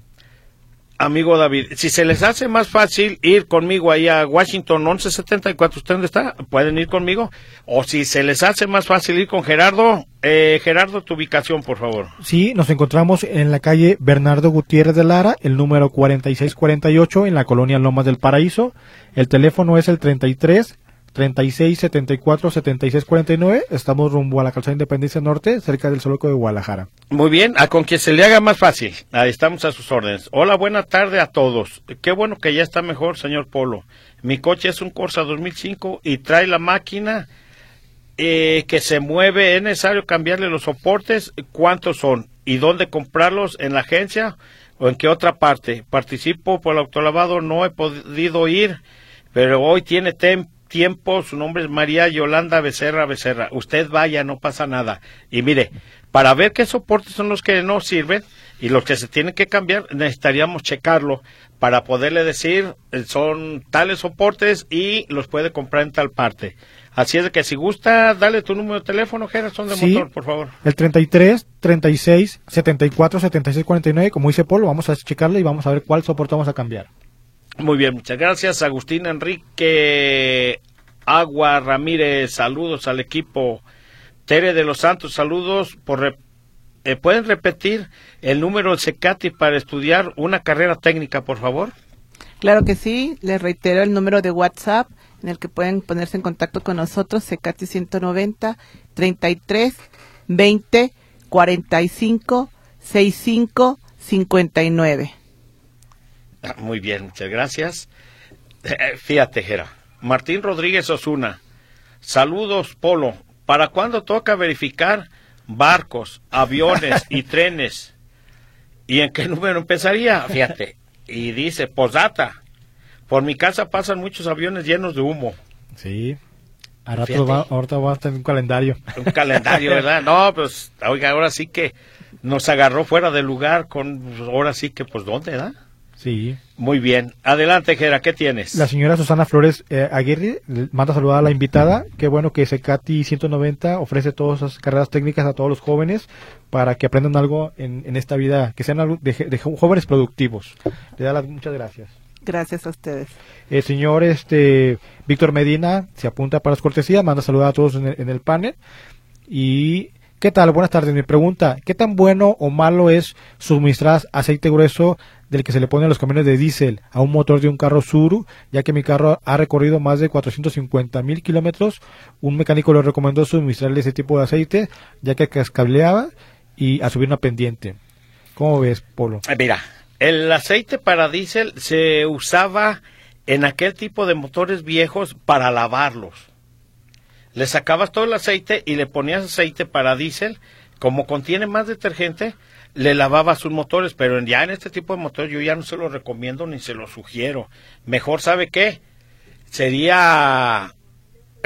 Amigo David, si se les hace más fácil ir conmigo ahí a Washington 1174, ¿usted dónde está? Pueden ir conmigo. O si se les hace más fácil ir con Gerardo, eh, Gerardo, tu ubicación, por favor. Sí, nos encontramos en la calle Bernardo Gutiérrez de Lara, el número 4648, en la colonia Lomas del Paraíso. El teléfono es el 33 36 74 76 49. Estamos rumbo a la calzada Independencia Norte, cerca del Soloco de Guadalajara. Muy bien, a con quien se le haga más fácil. Ahí estamos a sus órdenes. Hola, buena tarde a todos. Qué bueno que ya está mejor, señor Polo. Mi coche es un Corsa 2005 y trae la máquina eh, que se mueve. ¿Es necesario cambiarle los soportes? ¿Cuántos son? ¿Y dónde comprarlos? ¿En la agencia o en qué otra parte? Participo por el autolavado, no he podido ir, pero hoy tiene tiempo, su nombre es María Yolanda Becerra Becerra. Usted vaya, no pasa nada. Y mire, para ver qué soportes son los que no sirven y los que se tienen que cambiar, necesitaríamos checarlo para poderle decir eh, son tales soportes y los puede comprar en tal parte. Así es de que si gusta, dale tu número de teléfono, Gerson de motor, por favor. El 33 36 74 76 49, como dice Paul, vamos a checarlo y vamos a ver cuál soporte vamos a cambiar. Muy bien, muchas gracias. Agustín Enrique Agua Ramírez, saludos al equipo. Tere de los Santos, saludos. Por eh, ¿Pueden repetir el número del CECATI para estudiar una carrera técnica, por favor? Claro que sí. Les reitero el número de WhatsApp en el que pueden ponerse en contacto con nosotros, CECATI 190 33 20 45 65 59. *laughs* Muy bien, muchas gracias. Eh, fíjate, Jera. Martín Rodríguez Osuna. Saludos, Polo. ¿Para cuándo toca verificar barcos, aviones y *laughs* trenes? ¿Y en qué número empezaría? Fíjate. Y dice, posdata. Por mi casa pasan muchos aviones llenos de humo. Sí. ahorita va a tener un calendario. Un calendario, ¿verdad? No, pues, oiga, ahora sí que nos agarró fuera de lugar con, ahora sí que, pues, ¿dónde, da? Sí. Muy bien. Adelante, Gera, ¿qué tienes? La señora Susana Flores eh, Aguirre manda a saludar a la invitada. Qué bueno que Secati 190 ofrece todas esas carreras técnicas a todos los jóvenes para que aprendan algo en, esta vida, que sean de, jóvenes productivos. Le da las muchas gracias. Gracias a ustedes. El señor este Víctor Medina se apunta para las cortesías, manda a saludar a todos en el, en el panel. Y ¿Qué tal? Buenas tardes. Mi pregunta, ¿qué tan bueno o malo es suministrar aceite grueso del que se le pone a los camiones de diésel a un motor de un carro Suru, ya que mi carro ha recorrido más de 450 mil kilómetros? Un mecánico le recomendó suministrarle ese tipo de aceite, ya que cascableaba y a subir una pendiente. ¿Cómo ves, Polo? Eh, mira, el aceite para diésel se usaba en aquel tipo de motores viejos para lavarlos le sacabas todo el aceite y le ponías aceite para diésel, como contiene más detergente, le lavabas sus motores, pero ya en este tipo de motores yo ya no se lo recomiendo ni se lo sugiero. Mejor, ¿sabe qué? Sería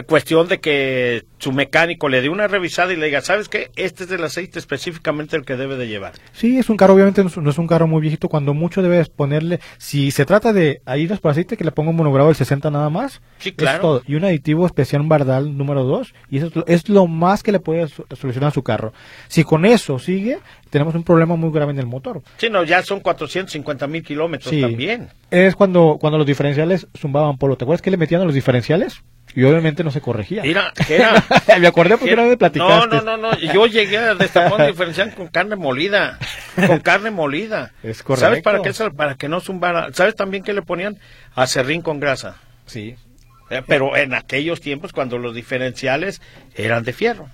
cuestión de que su mecánico le dé una revisada y le diga, ¿sabes qué? Este es el aceite específicamente el que debe de llevar. Sí, es un carro, obviamente no es un carro muy viejito, cuando mucho debes ponerle, si se trata de ayudas por aceite, que le ponga un monogrado del 60 nada más. Sí, claro. Y un aditivo especial, Bardal número 2, y eso es lo más que le puede solucionar a su carro. Si con eso sigue, tenemos un problema muy grave en el motor. Sí, no, ya son 450 mil kilómetros también. Es cuando, cuando los diferenciales zumbaban polo. ¿Te acuerdas que le metían a los diferenciales? Y obviamente no se corregía. Mira, *laughs* me acordé porque era de platicaste. No, no, no, no. Yo llegué a destapar diferencial con carne molida. Con carne molida. Es correcto. ¿Sabes para qué? Para que no zumbara. ¿Sabes también que le ponían? Acerrín con grasa. Sí. Eh, pero en aquellos tiempos cuando los diferenciales eran de fierro.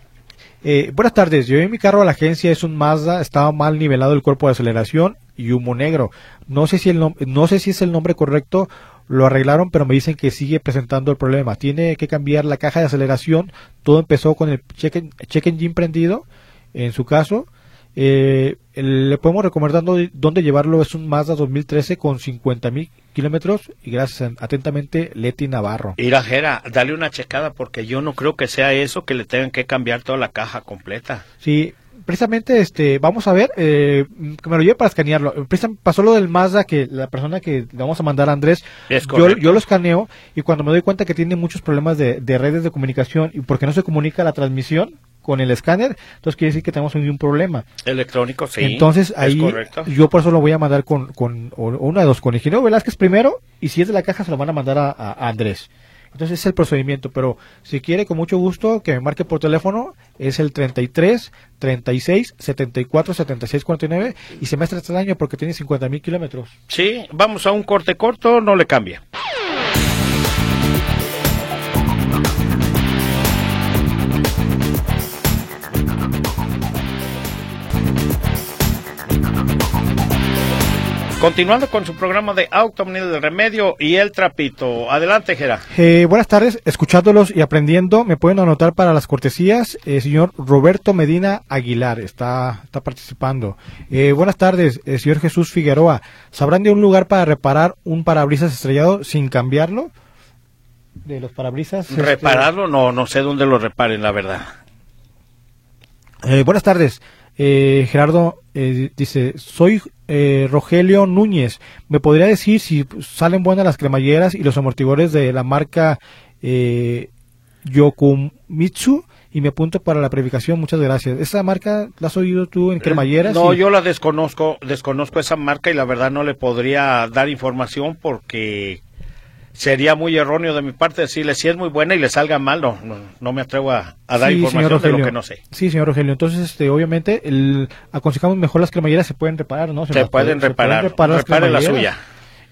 Eh, buenas tardes, yo en mi carro a la agencia es un Mazda, estaba mal nivelado el cuerpo de aceleración y humo negro. No sé si el no sé si es el nombre correcto lo arreglaron, pero me dicen que sigue presentando el problema. Tiene que cambiar la caja de aceleración. Todo empezó con el check, check engine prendido, en su caso. Eh, le podemos recomendar dónde, llevarlo. Es un Mazda 2013 con 50 mil kilómetros. Y gracias atentamente, Leti Navarro. Irajera, dale una checada porque yo no creo que sea eso que le tengan que cambiar toda la caja completa. Sí, precisamente este vamos a ver eh, que me lo lleve para escanearlo pasó lo del Mazda que la persona que le vamos a mandar a Andrés yo, yo, lo escaneo y cuando me doy cuenta que tiene muchos problemas de, redes de comunicación y porque no se comunica la transmisión con el escáner, entonces quiere decir que tenemos un, problema. Electrónico, sí. Entonces ahí yo por eso lo voy a mandar con, con una de dos, con Ingeniero Velázquez primero y si es de la caja se lo van a mandar a Andrés. Entonces es el procedimiento, pero si quiere con mucho gusto que me marque por teléfono es el 33 36 74 76 49 y se me hace este año porque tiene 50 mil kilómetros. Sí, vamos a un corte corto, no le cambia. Continuando con su programa de Automnil del Remedio y el Trapito. Adelante, Gera. Eh, buenas tardes, escuchándolos y aprendiendo, me pueden anotar para las cortesías. El señor Roberto Medina Aguilar está, está participando. Eh, buenas tardes, el señor Jesús Figueroa. ¿Sabrán de un lugar para reparar un parabrisas estrellado sin cambiarlo? De los parabrisas. Este, ¿Repararlo? No, no sé dónde lo reparen, la verdad. Eh, buenas tardes. Gerardo dice, soy eh, Rogelio Núñez, ¿me podría decir si salen buenas las cremalleras y los amortiguadores de la marca eh, Yokomitsu? Y me apunto para la predicación, muchas gracias. ¿Esa marca la has oído tú en cremalleras? No, yo la desconozco, desconozco esa marca y la verdad no le podría dar información porque sería muy erróneo de mi parte decirle si es muy buena y le salga mal, no, no, me atrevo a, dar sí, información de lo que no sé. Sí, señor Rogelio, entonces este, obviamente el, aconsejamos mejor las cremalleras se pueden reparar, ¿no? Se, pueden, reparar, se pueden reparar la suya.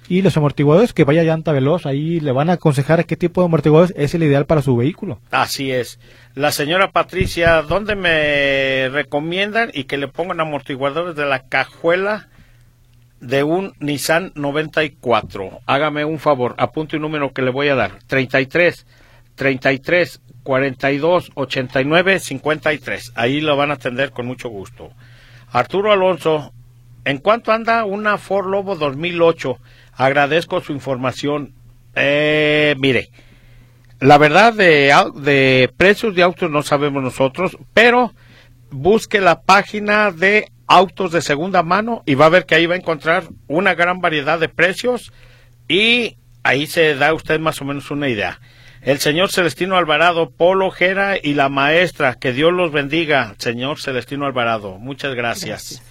Y los amortiguadores, que vaya llanta veloz, ahí le van a aconsejar qué tipo de amortiguadores es el ideal para su vehículo. Así es. La señora Patricia, ¿dónde me recomiendan y que le pongan amortiguadores de la cajuela de un Nissan 94? Hágame un favor, apunte un número que le voy a dar. 33 33 42 89 53. Ahí lo van a atender con mucho gusto. Arturo Alonso, ¿en cuánto anda una Ford Lobo 2008? Agradezco su información. Eh, mire, la verdad de, de precios de autos no sabemos nosotros, pero busque la página de autos de segunda mano y va a ver que ahí va a encontrar una gran variedad de precios y ahí se da usted más o menos una idea. El señor Celestino Alvarado, Polo Jera y la maestra, que Dios los bendiga, señor Celestino Alvarado. Muchas gracias.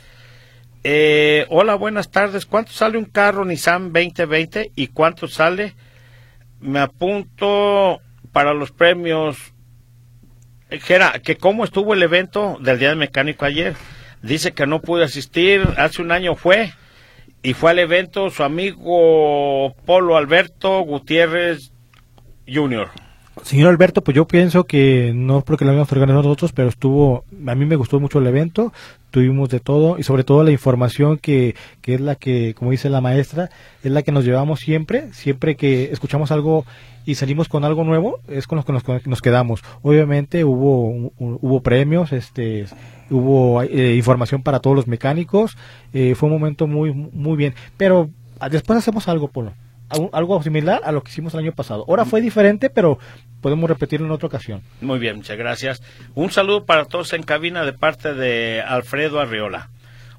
Eh, hola, buenas tardes. ¿Cuánto sale un carro Nissan 2020 y cuánto sale? Me apunto para los premios. Jera, que cómo estuvo el evento del Día del Mecánico ayer. Dice que no pudo asistir, hace un año fue, y fue al evento su amigo Polo Alberto Gutiérrez Jr. Señor Alberto, pues yo pienso que no porque lo habíamos organizado nosotros, pero estuvo, a mí me gustó mucho el evento, tuvimos de todo y sobre todo la información que, que es la que, como dice la maestra, es la que nos llevamos siempre, siempre que escuchamos algo y salimos con algo nuevo, es con lo que nos, nos quedamos. Obviamente hubo, hubo premios, este, hubo eh, información para todos los mecánicos, eh, fue un momento muy, muy bien, pero ah, después hacemos algo, Polo algo similar a lo que hicimos el año pasado. Ahora fue diferente, pero podemos repetirlo en otra ocasión. Muy bien, muchas gracias. Un saludo para todos en cabina de parte de Alfredo Arriola.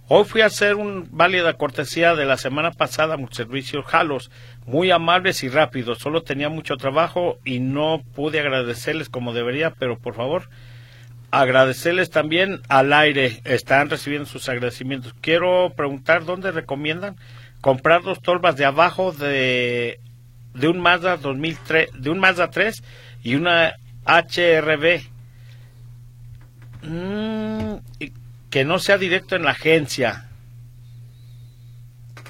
Hoy fui a hacer un válida cortesía de la semana pasada, muchos servicios jalos, muy amables y rápidos. Solo tenía mucho trabajo y no pude agradecerles como debería, pero por favor, agradecerles también al aire. Están recibiendo sus agradecimientos. Quiero preguntar dónde recomiendan comprar dos tolvas de abajo de, de un Mazda 2003, de un Mazda 3 y una HRB. Mm, que no sea directo en la agencia.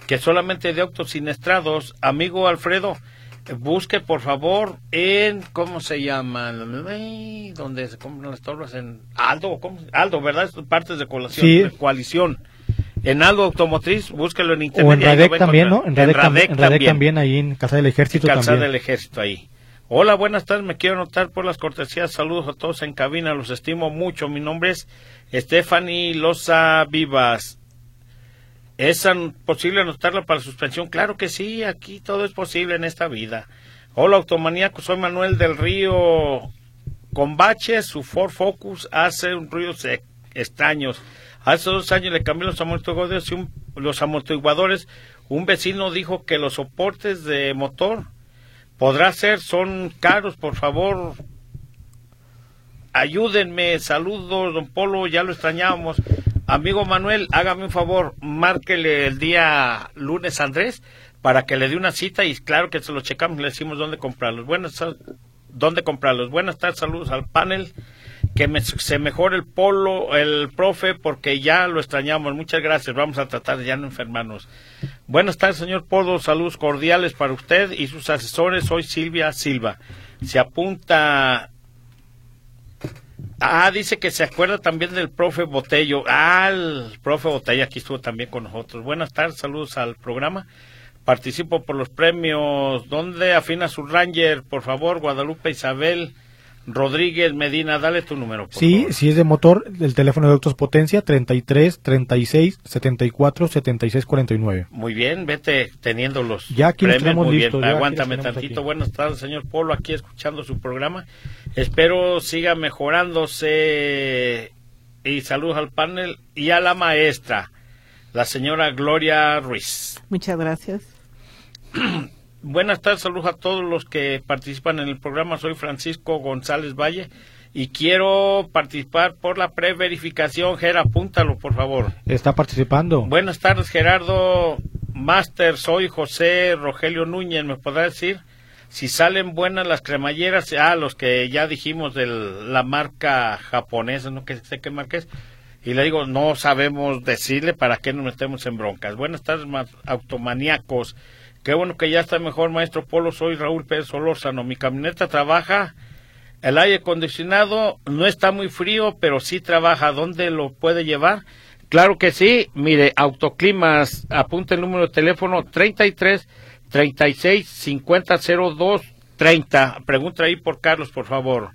Que solamente de autos siniestrados. Amigo Alfredo, busque por favor en, ¿cómo se llama? Donde se compran las tolvas en Aldo, Aldo, ¿verdad? Partes de coalición. De coalición en algo automotriz, búsquelo en internet. O en Radec también, ¿no? En Radec, también. ahí en Casa del Ejército en Casa del Ejército ahí. Hola, buenas tardes, me quiero anotar por las cortesías, saludos a todos en cabina, los estimo mucho. Mi nombre es Stephanie Loza Vivas. ¿Es posible anotarla para suspensión? Claro que sí, aquí todo es posible en esta vida. Hola, automaníaco, soy Manuel del Río Combache, su Ford Focus hace un ruido extraños. Hace dos años le cambié los amortiguadores y un, los amortiguadores. Un vecino dijo que los soportes de motor podrá ser, son caros, por favor. Ayúdenme, saludos, don Polo, ya lo extrañábamos. Amigo Manuel, hágame un favor, márquele el día lunes Andrés para que le dé una cita y claro que se lo checamos le decimos dónde comprarlos. Buenas, dónde comprarlos. Buenas tardes, saludos al panel que se mejore el polo, el profe, porque ya lo extrañamos. Muchas gracias. Vamos a tratar de ya no enfermarnos. Buenas tardes, señor Polo. Saludos cordiales para usted y sus asesores. Soy Silvia Silva. Se apunta. Ah, dice que se acuerda también del profe Botello. Ah, el profe Botello aquí estuvo también con nosotros. Buenas tardes, saludos al programa. Participo por los premios. ¿Dónde afina su Ranger? Por favor, Guadalupe Isabel. Rodríguez Medina, dale tu número. Por sí, si es de motor, el teléfono de autos potencia 33 36 74 76 49. Muy bien, vete teniéndolos. Ya aquí tenemos muy bien. Aguántame tantito. Buenas tardes, señor Polo, aquí escuchando su programa. Espero siga mejorándose y saludos al panel y a la maestra, la señora Gloria Ruiz. Muchas gracias. *clears throat* Buenas tardes, saludos a todos los que participan en el programa. Soy Francisco González Valle y quiero participar por la preverificación. Gera, apúntalo, por favor. Está participando. Buenas tardes, Gerardo Master. Soy José Rogelio Núñez. ¿Me podrá decir si salen buenas las cremalleras, ah, los que ya dijimos de la marca japonesa, no que sé qué marca es, y le digo, no sabemos decirle para qué nos metemos en broncas. Buenas tardes, automaníacos. Qué bueno que ya está mejor, maestro Polo. Soy Raúl Pérez Solórzano. Mi camioneta trabaja. El aire acondicionado no está muy frío, pero sí trabaja. ¿Dónde lo puede llevar? Claro que sí. Mire, Autoclimas, apunte el número de teléfono 33 36 50 02 30. Pregunta ahí por Carlos, por favor.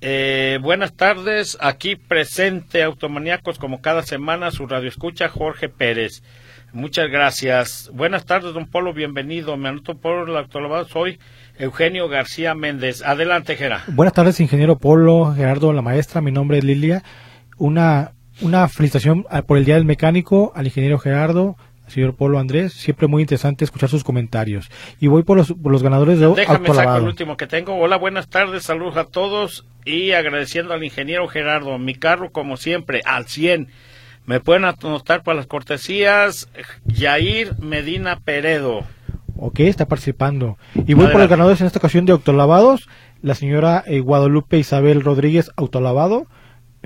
Eh, buenas tardes, aquí presente Automaníacos como cada semana, su radio escucha Jorge Pérez. Muchas gracias. Buenas tardes, don Polo, bienvenido. Me anoto por el autolavado, soy Eugenio García Méndez. Adelante, Gerardo. Buenas tardes, ingeniero Polo, Gerardo, la maestra, mi nombre es Lilia. Una, una felicitación por el Día del Mecánico al ingeniero Gerardo, señor Polo Andrés. Siempre muy interesante escuchar sus comentarios. Y voy por los, por los ganadores de Déjame sacar el último que tengo. Hola, buenas tardes, saludos a todos y agradeciendo al ingeniero Gerardo. Mi carro, como siempre, al 100. Me pueden anotar para las cortesías Yair Medina Peredo. Ok, está participando. Y voy por los ganadores en esta ocasión de autolavados. La señora eh, Guadalupe Isabel Rodríguez, autolavado.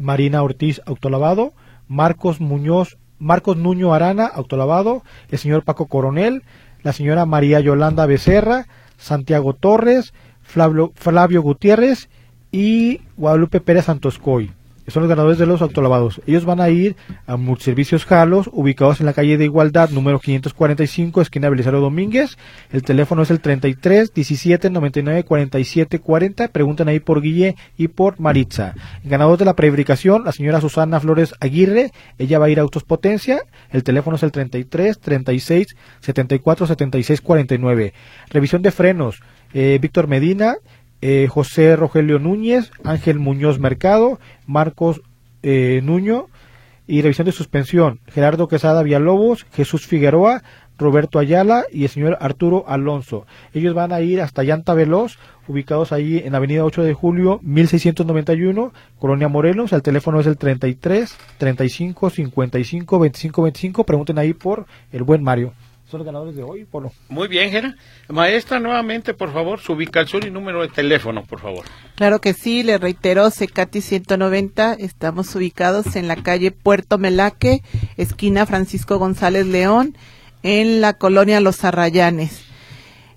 Marina Ortiz, autolavado. Marcos Muñoz Marcos Nuño Arana, autolavado, el señor Paco Coronel, la señora María Yolanda Becerra, Santiago Torres, Flavio, Flavio Gutiérrez y Guadalupe Pérez Santoscoy son los ganadores de los autolavados. Ellos van a ir a Multiservicios Jalos, ubicados en la calle de Igualdad, número 545, esquina Belisario Domínguez. El teléfono es el 33 17 99 47 40. Preguntan ahí por Guille y por Maritza. Ganador de la prefabricación, la señora Susana Flores Aguirre. Ella va a ir a Autos Potencia. El teléfono es el 33 36 74 76 49. Revisión de frenos, eh, Víctor Medina eh, José Rogelio Núñez, Ángel Muñoz Mercado, Marcos eh, Nuño y revisión de suspensión, Gerardo Quesada Villalobos, Jesús Figueroa, Roberto Ayala y el señor Arturo Alonso. Ellos van a ir hasta Llanta Veloz, ubicados ahí en Avenida 8 de Julio, 1691, Colonia Morelos. El teléfono es el 33 35 55 25 25. Pregunten ahí por el buen Mario son los ganadores de hoy, Polo. Muy bien, Gera. Maestra, nuevamente, por favor, su ubicación y número de teléfono, por favor. Claro que sí, le reitero, Secati 190, estamos ubicados en la calle Puerto Melaque, esquina Francisco González León, en la colonia Los Arrayanes,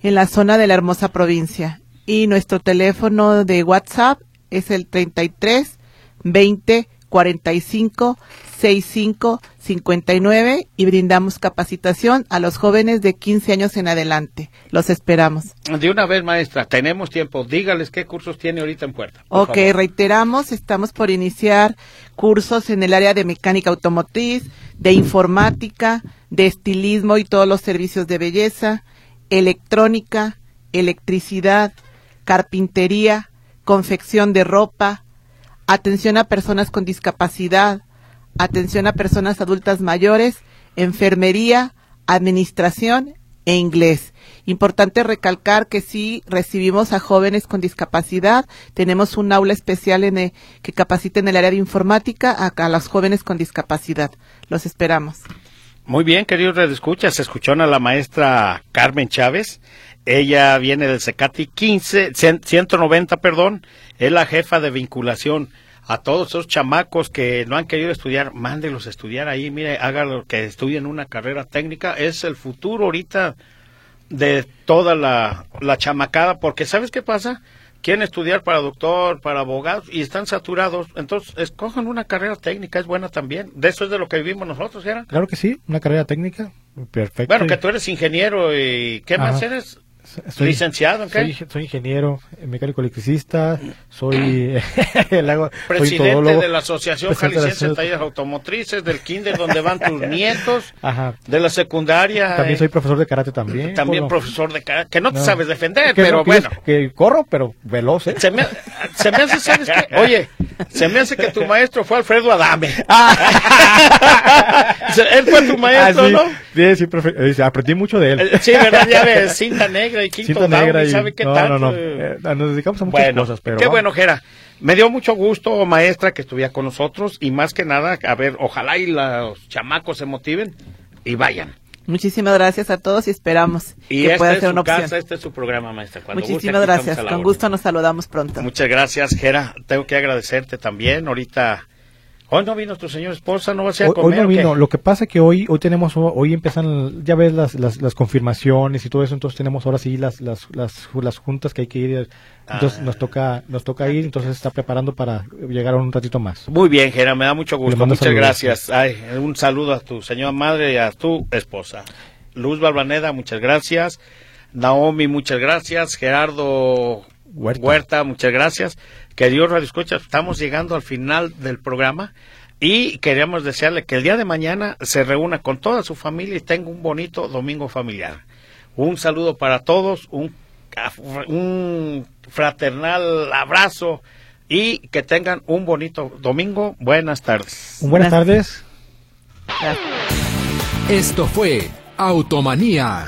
en la zona de la hermosa provincia. Y nuestro teléfono de WhatsApp es el 33 20 45 65 59 y brindamos capacitación a los jóvenes de 15 años en adelante. Los esperamos. De una vez, maestra, tenemos tiempo. Dígales qué cursos tiene ahorita en puerta. Ok, reiteramos, estamos por iniciar cursos en el área de mecánica automotriz, de informática, de estilismo y todos los servicios de belleza, electrónica, electricidad, carpintería, confección de ropa, atención a personas con discapacidad, atención a personas adultas mayores, enfermería, administración e inglés. Importante recalcar que si recibimos a jóvenes con discapacidad, tenemos un aula especial en que capacita en el área de informática a, a los jóvenes con discapacidad. Los esperamos. Muy bien, queridos redescuchas, escuchó a la maestra Carmen Chávez. Ella viene del Secati 15, 190, perdón, es la jefa de vinculación a todos esos chamacos que no han querido estudiar, mándelos a estudiar ahí, mire, hágalo que estudien una carrera técnica, es el futuro ahorita de toda la, la chamacada, porque ¿sabes qué pasa? Quieren estudiar para doctor, para abogado y están saturados, entonces escojan una carrera técnica, es buena también. De eso es de lo que vivimos nosotros, ¿era? Claro que sí, una carrera técnica, perfecto. Bueno, que tú eres ingeniero y ¿qué más eres? Soy, ¿Licenciado Soy, ingeniero, mecánico electricista, soy, *laughs* presidente de la Asociación Jalisciense de Talleres Automotrices, del kinder donde van tus *laughs* nietos, de la secundaria. También soy profesor de karate también. También profesor de karate, que no te sabes defender, pero bueno. que corro, pero veloz, ¿eh? Se me, se me hace, ¿sabes qué? Oye, *laughs* se me hace que tu maestro fue Alfredo Adame. Ah. él fue tu maestro, ah, ¿no? Sí, sí, profe, aprendí mucho de él. Sí, verdad, ya ves, *laughs* cinta negra y Quinto negra y, sabe qué no, No, no, eh, nos dedicamos a muchas cosas, pero... Qué bueno, Jera. Me dio mucho gusto, maestra, que estuviera con nosotros y más que nada, a ver, ojalá y los chamacos se motiven y vayan. Muchísimas gracias a todos y esperamos y que pueda es ser una opción. casa, este es su programa, maestra. Cuando Muchísimas gracias. Con gusto nos saludamos pronto. Muchas gracias, Gera. Tengo que agradecerte también. Ahorita, hoy no vino tu señora esposa, no va a ser a Hoy, no vino. Lo que pasa que hoy hoy tenemos hoy empiezan ya ves las, las, las confirmaciones y todo eso. Entonces tenemos ahora sí las las, las, las juntas que hay que ir. Entonces Ah. nos toca nos toca ir. Entonces está preparando para llegar un ratito más. Muy bien, Gera, me da mucho gusto. Muchas saludos. gracias. Ay, un saludo a tu señora madre y a tu esposa. Luz Balvaneda, muchas gracias. Naomi, muchas gracias. Gerardo Huerta. Huerta, muchas gracias. Querido Radio Escucha, estamos llegando al final del programa y queríamos desearle que el día de mañana se reúna con toda su familia y tenga un bonito domingo familiar. Un saludo para todos, un, un fraternal abrazo y que tengan un bonito domingo. Buenas tardes. Buenas Buenas- tardes. Esto fue Automanía,